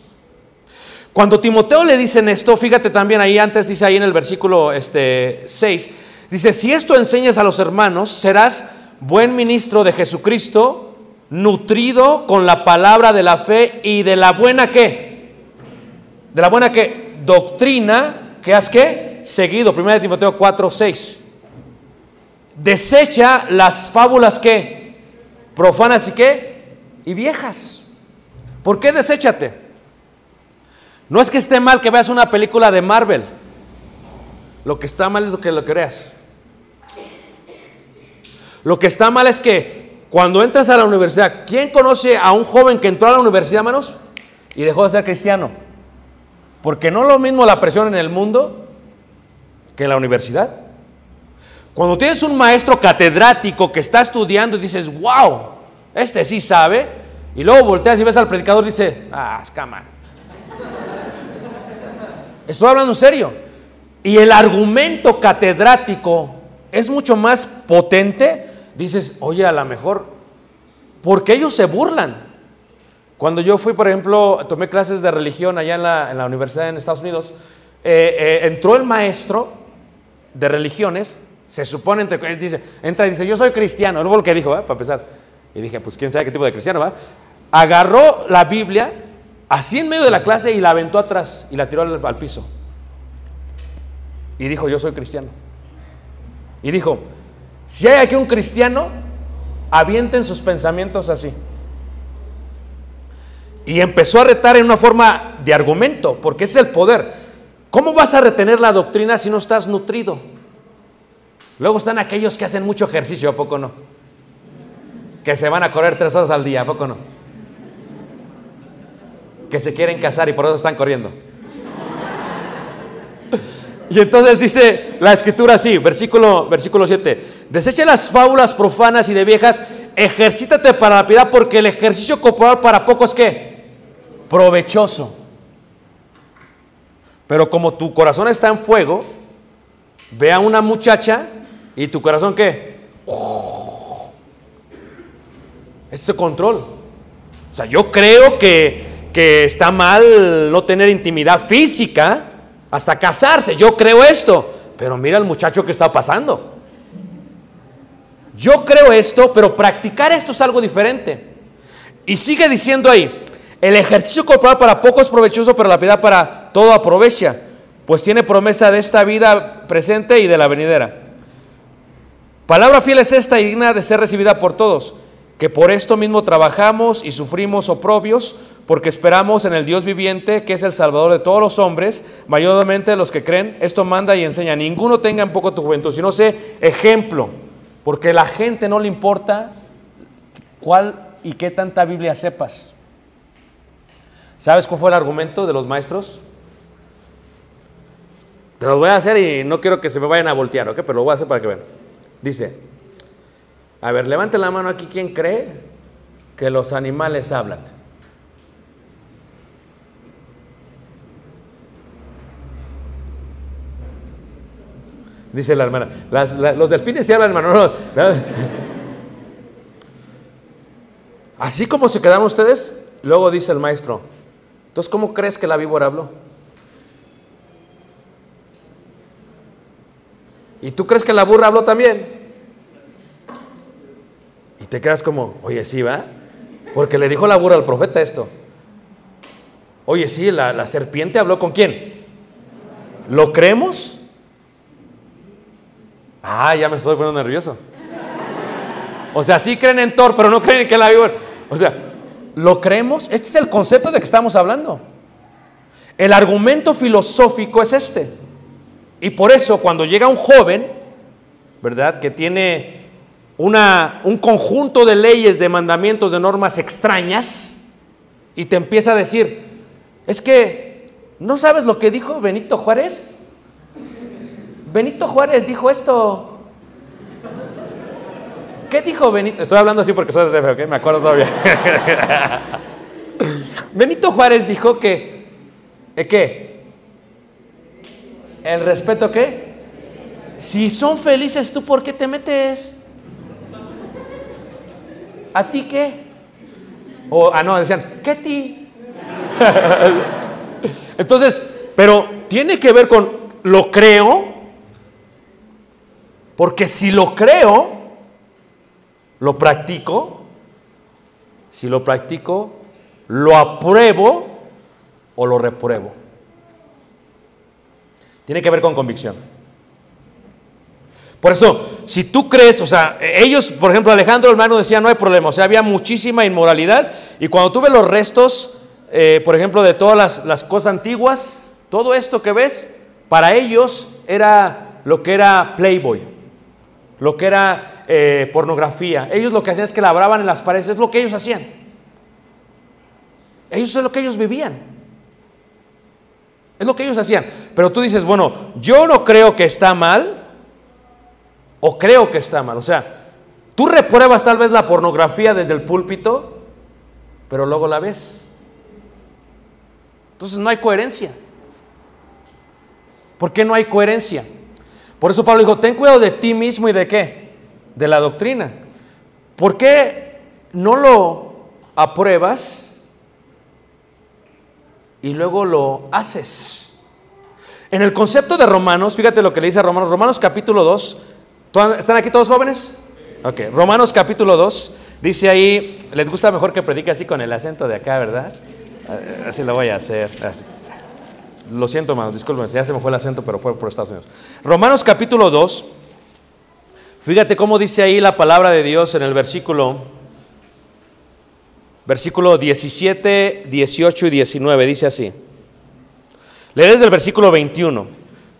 Cuando Timoteo le dicen esto, fíjate también ahí antes dice ahí en el versículo este, 6, dice, si esto enseñas a los hermanos, serás buen ministro de Jesucristo, nutrido con la palabra de la fe y de la buena qué? De la buena qué? Doctrina ¿Qué has qué? Seguido, 1 Timoteo 4, 6. Desecha las fábulas que profanas y qué? Y viejas. ¿Por qué deséchate? No es que esté mal que veas una película de Marvel. Lo que está mal es lo que lo creas. Lo que está mal es que cuando entras a la universidad, ¿quién conoce a un joven que entró a la universidad, hermanos? Y dejó de ser cristiano. Porque no es lo mismo la presión en el mundo que en la universidad. Cuando tienes un maestro catedrático que está estudiando y dices, wow, este sí sabe, y luego volteas y ves al predicador y dice, ah, escama. Estoy hablando en serio. Y el argumento catedrático es mucho más potente. Dices, oye, a lo mejor, porque ellos se burlan. Cuando yo fui, por ejemplo, tomé clases de religión allá en la, universidad en Estados Unidos, eh, eh, entró el maestro de religiones, se supone, entre, dice, entra y dice, yo soy cristiano, no lo que dijo, para empezar. Y dije, pues quién sabe qué tipo de cristiano, ¿va? Agarró la Biblia, así en medio de la clase, y la aventó atrás y la tiró al, al piso. Y dijo, yo soy cristiano. Y dijo, si hay aquí un cristiano, avienten sus pensamientos así. Y empezó a retar en una forma de argumento, porque es el poder. ¿Cómo vas a retener la doctrina si no estás nutrido? Luego están aquellos que hacen mucho ejercicio, ¿a poco no? Que se van a correr tres horas al día, ¿a poco no? Que se quieren casar y por eso están corriendo. Y entonces dice la escritura así, versículo, versículo 7, desecha las fábulas profanas y de viejas, ejercítate para la piedad, porque el ejercicio corporal para pocos que provechoso. Pero como tu corazón está en fuego, ve a una muchacha y tu corazón qué? Ese control. O sea, yo creo que, que está mal no tener intimidad física hasta casarse. Yo creo esto, pero mira el muchacho que está pasando. Yo creo esto, pero practicar esto es algo diferente. Y sigue diciendo ahí, el ejercicio corporal para poco es provechoso, pero la piedad para todo aprovecha, pues tiene promesa de esta vida presente y de la venidera. Palabra fiel es esta y digna de ser recibida por todos, que por esto mismo trabajamos y sufrimos oprobios, porque esperamos en el Dios viviente, que es el Salvador de todos los hombres, mayormente los que creen. Esto manda y enseña. Ninguno tenga en poco tu juventud, sino sé ejemplo, porque a la gente no le importa cuál y qué tanta Biblia sepas. ¿Sabes cuál fue el argumento de los maestros? Te lo voy a hacer y no quiero que se me vayan a voltear, ¿ok? Pero lo voy a hacer para que vean. Dice, a ver, levanten la mano aquí quien cree que los animales hablan. Dice la hermana, los delfines sí hablan, hermano. Así como se quedaron ustedes, luego dice el maestro, entonces, ¿cómo crees que la víbora habló? ¿Y tú crees que la burra habló también? Y te quedas como, oye, sí, va. Porque le dijo la burra al profeta esto. Oye, sí, la, la serpiente habló con quién? ¿Lo creemos? Ah, ya me estoy poniendo nervioso. O sea, sí creen en Thor, pero no creen que la víbora. O sea, ¿Lo creemos? Este es el concepto de que estamos hablando. El argumento filosófico es este. Y por eso cuando llega un joven, ¿verdad? Que tiene una, un conjunto de leyes, de mandamientos, de normas extrañas, y te empieza a decir, es que, ¿no sabes lo que dijo Benito Juárez? Benito Juárez dijo esto. ¿Qué dijo Benito? Estoy hablando así porque soy de DF, ¿ok? Me acuerdo todavía. Benito Juárez dijo que, ¿eh, ¿qué? ¿El respeto qué? Si son felices, ¿tú por qué te metes? ¿A ti qué? O, ah, no, decían, ¿qué ti? Entonces, pero tiene que ver con lo creo, porque si lo creo, lo practico, si lo practico, lo apruebo o lo repruebo. Tiene que ver con convicción. Por eso, si tú crees, o sea, ellos, por ejemplo, Alejandro hermano decía, no hay problema, o sea, había muchísima inmoralidad, y cuando tú ves los restos, eh, por ejemplo, de todas las, las cosas antiguas, todo esto que ves, para ellos era lo que era Playboy, lo que era eh, pornografía. Ellos lo que hacían es que labraban en las paredes, es lo que ellos hacían. Ellos es lo que ellos vivían. Es lo que ellos hacían. Pero tú dices, bueno, yo no creo que está mal o creo que está mal. O sea, tú repruebas tal vez la pornografía desde el púlpito, pero luego la ves. Entonces no hay coherencia. ¿Por qué no hay coherencia? Por eso Pablo dijo, ten cuidado de ti mismo y de qué? de la doctrina. ¿Por qué no lo apruebas y luego lo haces? En el concepto de Romanos, fíjate lo que le dice a Romanos, Romanos capítulo 2, ¿están aquí todos jóvenes? Ok, Romanos capítulo 2, dice ahí, les gusta mejor que predique así con el acento de acá, ¿verdad? Así lo voy a hacer. Lo siento, hermanos, disculpen, ya se me fue el acento, pero fue por Estados Unidos. Romanos capítulo 2, Fíjate cómo dice ahí la palabra de Dios en el versículo, versículo 17, 18 y 19. Dice así. Lees del versículo 21.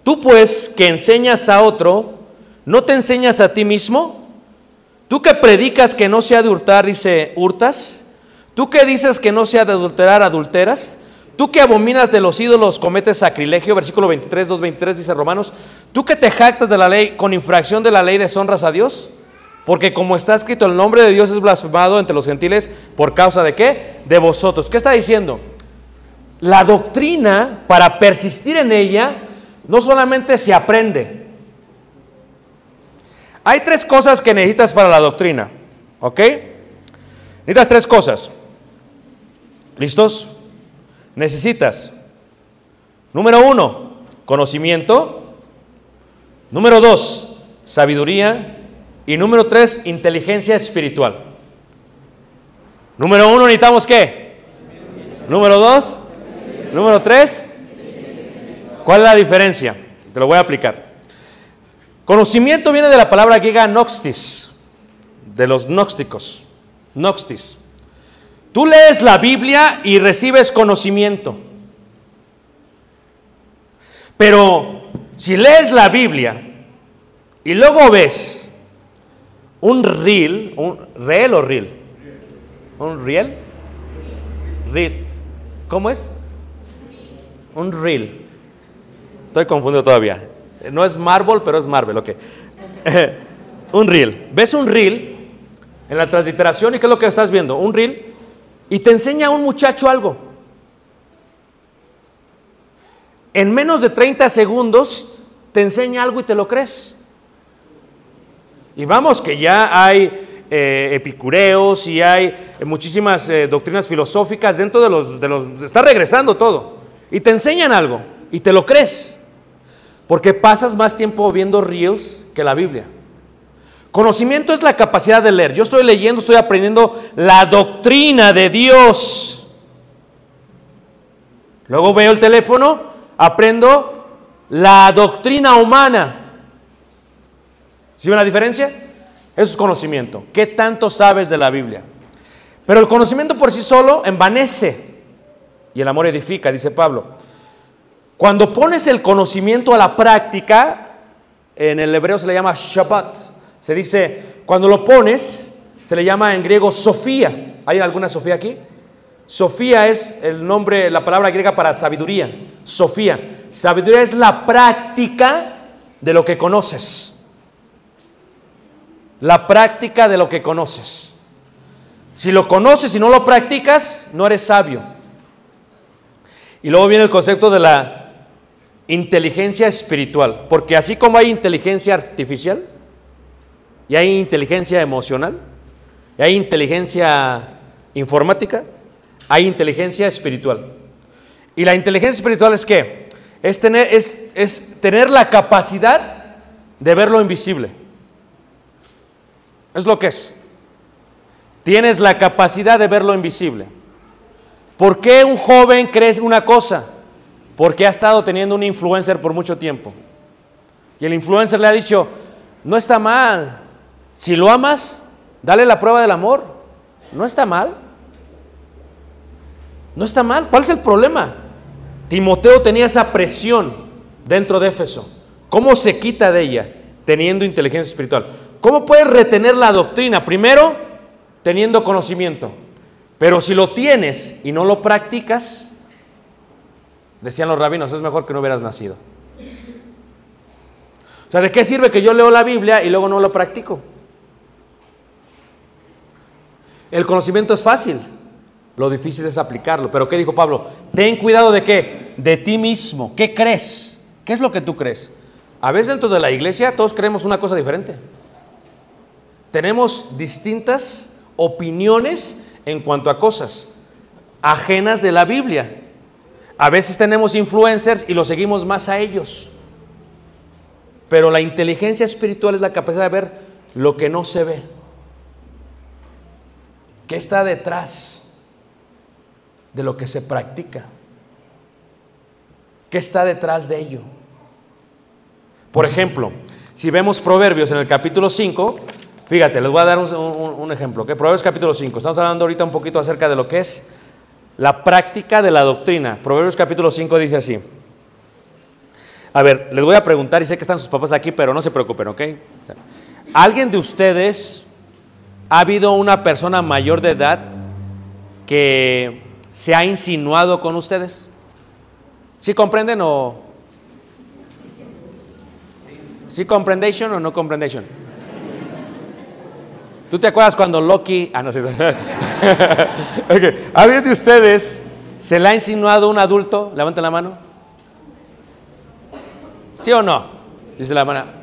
Tú pues que enseñas a otro, ¿no te enseñas a ti mismo? Tú que predicas que no se ha de hurtar, dice, hurtas. Tú que dices que no se ha de adulterar, adulteras. Tú que abominas de los ídolos cometes sacrilegio, versículo 23, 2, 23 dice Romanos. Tú que te jactas de la ley con infracción de la ley deshonras a Dios. Porque como está escrito, el nombre de Dios es blasfemado entre los gentiles por causa de qué? De vosotros. ¿Qué está diciendo? La doctrina, para persistir en ella, no solamente se aprende. Hay tres cosas que necesitas para la doctrina. ¿Ok? Necesitas tres cosas. ¿Listos? Necesitas, número uno, conocimiento, número dos, sabiduría y número tres, inteligencia espiritual. Número uno, necesitamos qué? Número dos, número tres, ¿cuál es la diferencia? Te lo voy a aplicar. Conocimiento viene de la palabra griega noxtis, de los gnósticos, noxtis. Tú lees la Biblia y recibes conocimiento. Pero si lees la Biblia y luego ves un reel, un reel o reel, un reel, reel, ¿cómo es? Un reel. Estoy confundido todavía. No es Marvel, pero es Marvel, ok. un reel. ¿Ves un reel en la transliteración y qué es lo que estás viendo? Un reel y te enseña a un muchacho algo. En menos de 30 segundos te enseña algo y te lo crees. Y vamos que ya hay eh, epicureos y hay muchísimas eh, doctrinas filosóficas dentro de los, de los... Está regresando todo. Y te enseñan algo y te lo crees. Porque pasas más tiempo viendo reels que la Biblia. Conocimiento es la capacidad de leer. Yo estoy leyendo, estoy aprendiendo la doctrina de Dios. Luego veo el teléfono, aprendo la doctrina humana. ¿Sí ven la diferencia? Eso es conocimiento. ¿Qué tanto sabes de la Biblia? Pero el conocimiento por sí solo envanece y el amor edifica, dice Pablo. Cuando pones el conocimiento a la práctica, en el hebreo se le llama Shabbat. Se dice, cuando lo pones, se le llama en griego Sofía. ¿Hay alguna Sofía aquí? Sofía es el nombre, la palabra griega para sabiduría. Sofía. Sabiduría es la práctica de lo que conoces. La práctica de lo que conoces. Si lo conoces y no lo practicas, no eres sabio. Y luego viene el concepto de la inteligencia espiritual. Porque así como hay inteligencia artificial, y hay inteligencia emocional, y hay inteligencia informática, hay inteligencia espiritual. Y la inteligencia espiritual es qué? Es tener, es, es tener la capacidad de ver lo invisible. Es lo que es. Tienes la capacidad de ver lo invisible. ¿Por qué un joven cree una cosa? Porque ha estado teniendo un influencer por mucho tiempo. Y el influencer le ha dicho, no está mal, si lo amas, dale la prueba del amor. No está mal. No está mal. ¿Cuál es el problema? Timoteo tenía esa presión dentro de Éfeso. ¿Cómo se quita de ella? Teniendo inteligencia espiritual. ¿Cómo puedes retener la doctrina? Primero, teniendo conocimiento. Pero si lo tienes y no lo practicas, decían los rabinos, es mejor que no hubieras nacido. O sea, ¿de qué sirve que yo leo la Biblia y luego no lo practico? El conocimiento es fácil, lo difícil es aplicarlo. Pero ¿qué dijo Pablo? Ten cuidado de qué? De ti mismo. ¿Qué crees? ¿Qué es lo que tú crees? A veces dentro de la iglesia todos creemos una cosa diferente. Tenemos distintas opiniones en cuanto a cosas ajenas de la Biblia. A veces tenemos influencers y los seguimos más a ellos. Pero la inteligencia espiritual es la capacidad de ver lo que no se ve. ¿Qué está detrás de lo que se practica? ¿Qué está detrás de ello? Por ejemplo, si vemos Proverbios en el capítulo 5, fíjate, les voy a dar un, ejemplo. ¿okay? Proverbios capítulo 5, estamos hablando ahorita un poquito acerca de lo que es la práctica de la doctrina. Proverbios capítulo 5 dice así. A ver, les voy a preguntar, y sé que están sus papás aquí, pero no se preocupen, ¿ok? ¿Alguien de ustedes ¿Ha habido una persona mayor de edad que se ha insinuado con ustedes? ¿Sí comprenden o...? ¿Sí comprendation o no comprendation? ¿Tú te acuerdas cuando Loki... Ah, no, sé. ¿Alguien de ustedes se le ha insinuado un adulto? Levanten la mano. ¿Sí o no? Dice la mano.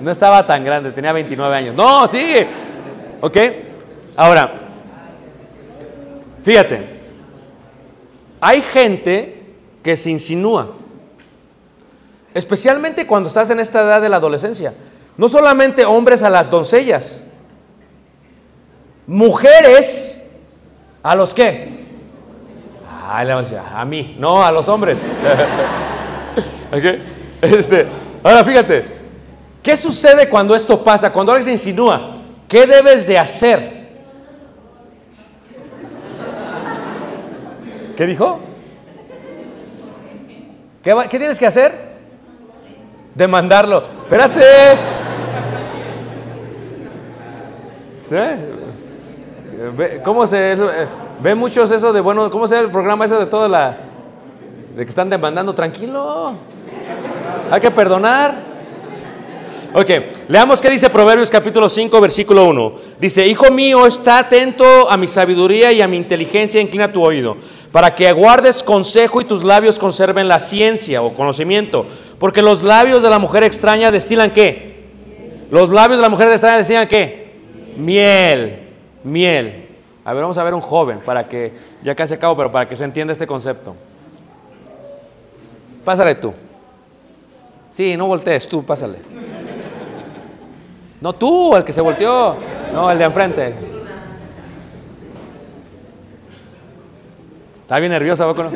No estaba tan grande, tenía 29 años. No, sigue. ¿Ok? Ahora, Fíjate, hay gente que se insinúa, especialmente cuando estás en esta edad de la adolescencia. No solamente hombres a las doncellas, mujeres a los qué? a mí, no, a los hombres. este, ahora fíjate, ¿qué sucede cuando esto pasa? Cuando alguien se insinúa, ¿qué debes de hacer? ¿Qué dijo? ¿Qué, ¿Qué, tienes que hacer? Demandarlo. Espérate. ¿Sí? ¿Cómo se.? Ve muchos eso de, bueno, ¿cómo se llama el programa eso de toda la... de que están demandando? Tranquilo. Hay que perdonar. Ok, leamos qué dice Proverbios capítulo 5, versículo 1. Dice, Hijo mío, está atento a mi sabiduría y a mi inteligencia, inclina tu oído, para que guardes consejo y tus labios conserven la ciencia o conocimiento. Porque los labios de la mujer extraña destilan qué? Los labios de la mujer extraña destilan qué? Miel, miel. A ver, vamos a ver un joven para que, ya casi acabo, pero para que se entienda este concepto. Pásale tú. Sí, no voltees, tú, pásale. No tú, el que se volteó. No, el de enfrente. ¿Está bien nerviosa, no?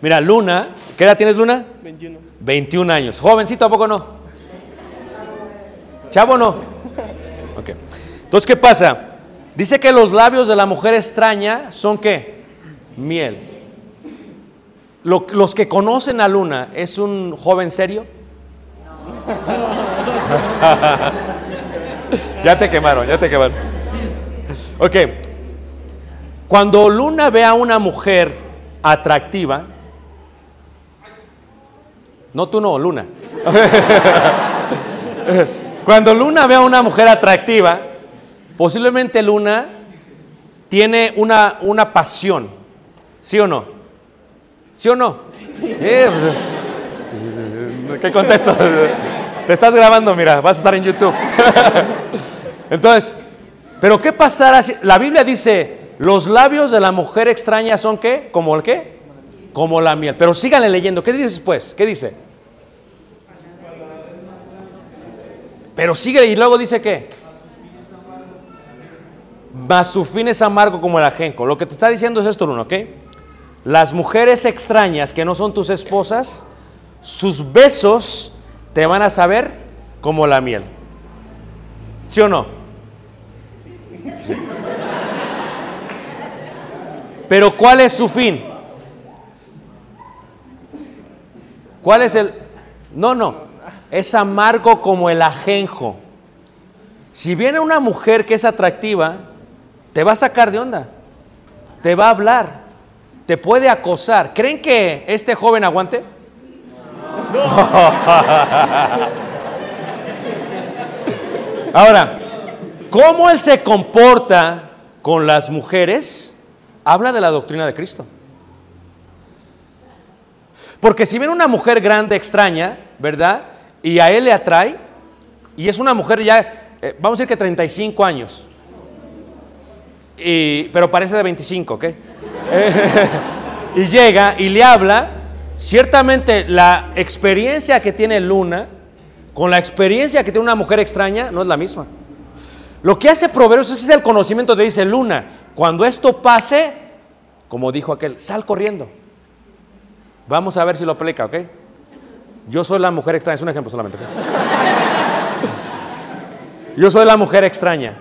Mira, Luna, ¿qué edad tienes, Luna? 21. 21 años. Jovencito, ¿a poco no? ¿Chavo no? Ok. Entonces, ¿qué pasa? Dice que los labios de la mujer extraña son qué? Miel. los que conocen a Luna, ¿es un joven serio? ya te quemaron, ya te quemaron. Ok. Cuando Luna ve a una mujer atractiva, no tú no, Luna. Cuando Luna ve a una mujer atractiva, Posiblemente Luna tiene una, una pasión, ¿sí o no? ¿Sí o no? Eh, pues, ¿Qué contesto? Te estás grabando, mira, vas a estar en YouTube. Entonces, ¿pero qué pasará si la Biblia dice, los labios de la mujer extraña son qué? ¿Como el qué? Como la miel. Pero síganle leyendo, ¿qué dice después? ¿Qué dice? Pero sigue y luego dice qué? mas su fin es amargo como el ajenco. Lo que te está diciendo es esto, Bruno, ¿ok? Las mujeres extrañas que no son tus esposas, sus besos te van a saber como la miel. ¿Sí o no? Pero ¿cuál es su fin? ¿Cuál es el...? No, no. Es amargo como el ajenjo. Si viene una mujer que es atractiva, te va a sacar de onda, te va a hablar, te puede acosar. ¿Creen que este joven aguante? Ahora, cómo él se comporta con las mujeres habla de la doctrina de Cristo. Porque si viene una mujer grande, extraña, ¿verdad? Y a él le atrae, y es una mujer ya, eh, vamos a decir que 35 años, pero parece de 25, ¿ok? y llega y le habla, ciertamente la experiencia que tiene Luna con la experiencia que tiene una mujer extraña no es la misma. Lo que hace Proverbios es el conocimiento de dice Luna, cuando esto pase, como dijo aquel, sal corriendo. Vamos a ver si lo aplica, ¿ok? Yo soy la mujer extraña, es un ejemplo solamente. Yo soy la mujer extraña.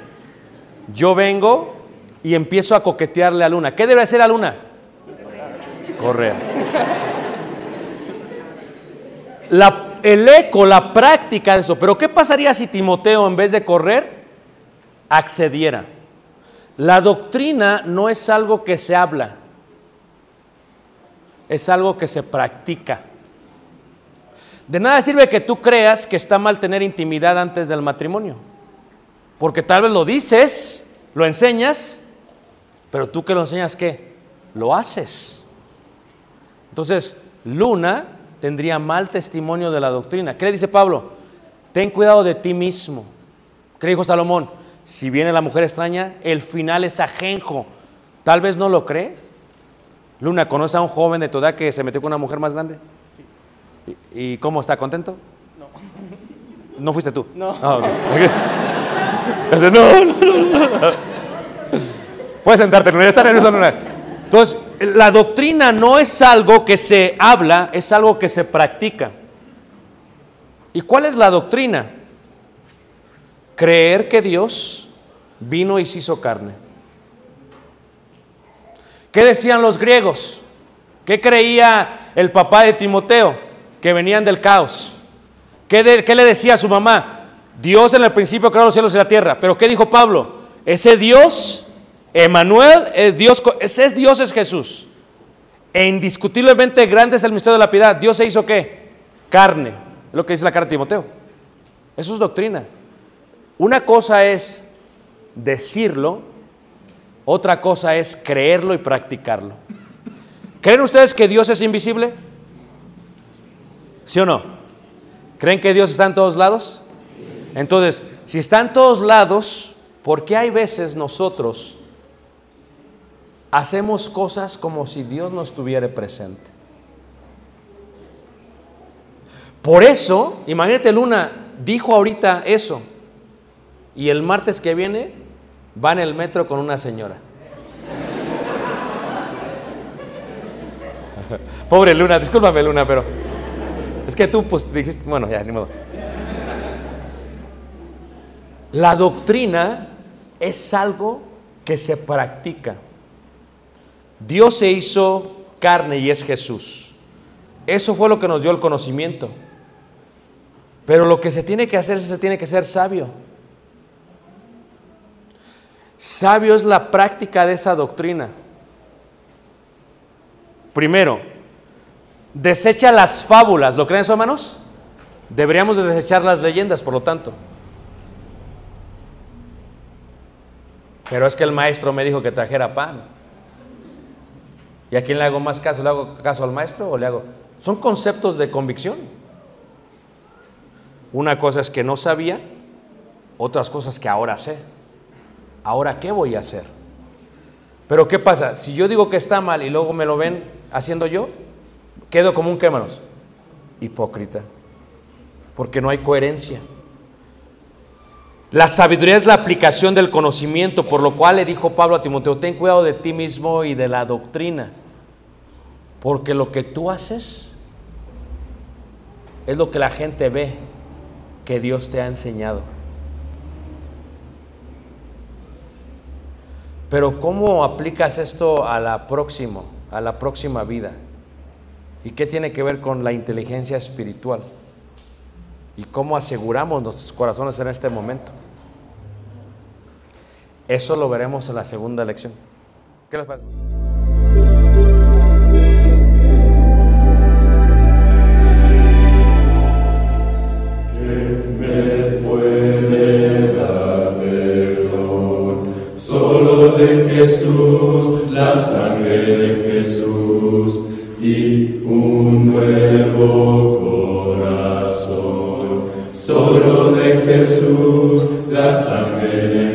Yo vengo y empiezo a coquetearle a Luna. ¿Qué debe hacer a Luna? Correr. El eco, la práctica de eso. Pero ¿qué pasaría si Timoteo en vez de correr, accediera? La doctrina no es algo que se habla, es algo que se practica. De nada sirve que tú creas que está mal tener intimidad antes del matrimonio, porque tal vez lo dices, lo enseñas, pero tú que lo enseñas, ¿qué? Lo haces. Entonces, Luna tendría mal testimonio de la doctrina. ¿Qué le dice Pablo? Ten cuidado de ti mismo. ¿Qué dijo Salomón? Si viene la mujer extraña, el final es ajenjo. Tal vez no lo cree. Luna, ¿conoce a un joven de tu edad que se metió con una mujer más grande? ¿Y, y cómo está? ¿Contento? No. ¿No fuiste tú? No. Ok. no, no, no, no. Puedes sentarte, Luna, ya está nerviosa, Luna. Entonces, la doctrina no es algo que se habla, es algo que se practica. ¿Y cuál es la doctrina? Creer que Dios vino y se hizo carne. ¿Qué decían los griegos? ¿Qué creía el papá de Timoteo? Que venían del caos. ¿Qué, le decía a su mamá? Dios en el principio creó los cielos y la tierra. Pero ¿qué dijo Pablo? Ese Dios, Emanuel, el Dios, ese Dios es Jesús. E indiscutiblemente grande es el misterio de la piedad. Dios se hizo qué? Carne. Es lo que dice la carta de Timoteo. Eso es doctrina. Una cosa es decirlo, otra cosa es creerlo y practicarlo. ¿Creen ustedes que Dios es invisible? ¿Sí o no? ¿Creen que Dios está en todos lados? Entonces, si está en todos lados, ¿por qué hay veces nosotros hacemos cosas como si Dios no estuviera presente? Por eso, imagínate Luna, dijo ahorita eso. Y el martes que viene va en el metro con una señora. Pobre Luna, discúlpame Luna, pero es que tú pues dijiste, bueno, ya, ni modo. La doctrina es algo que se practica. Dios se hizo carne y es Jesús. Eso fue lo que nos dio el conocimiento. Pero lo que se tiene que hacer es se tiene que ser sabio. Sabio es la práctica de esa doctrina. Primero, desecha las fábulas. ¿Lo creen eso, hermanos? Deberíamos de desechar las leyendas, por lo tanto. Pero es que el maestro me dijo que trajera pan. ¿Y a quién le hago más caso? ¿Le hago caso al maestro o le hago? Son conceptos de convicción. Una cosa es que no sabía, otras cosas que ahora sé. Ahora, ¿qué voy a hacer? Pero ¿qué pasa? Si yo digo que está mal y luego me lo ven haciendo yo, quedo como un quémanos. Hipócrita. Porque no hay coherencia. La sabiduría es la aplicación del conocimiento, por lo cual le dijo Pablo a Timoteo, ten cuidado de ti mismo y de la doctrina, porque lo que tú haces es lo que la gente ve que Dios te ha enseñado. Pero ¿cómo aplicas esto a la próxima, a la próxima vida? ¿Y qué tiene que ver con la inteligencia espiritual? ¿Y cómo aseguramos nuestros corazones en este momento? Eso lo veremos en la segunda lección. ¿Qué les parece? De Jesús, la sangre de Jesús y un nuevo Jesús, la sangre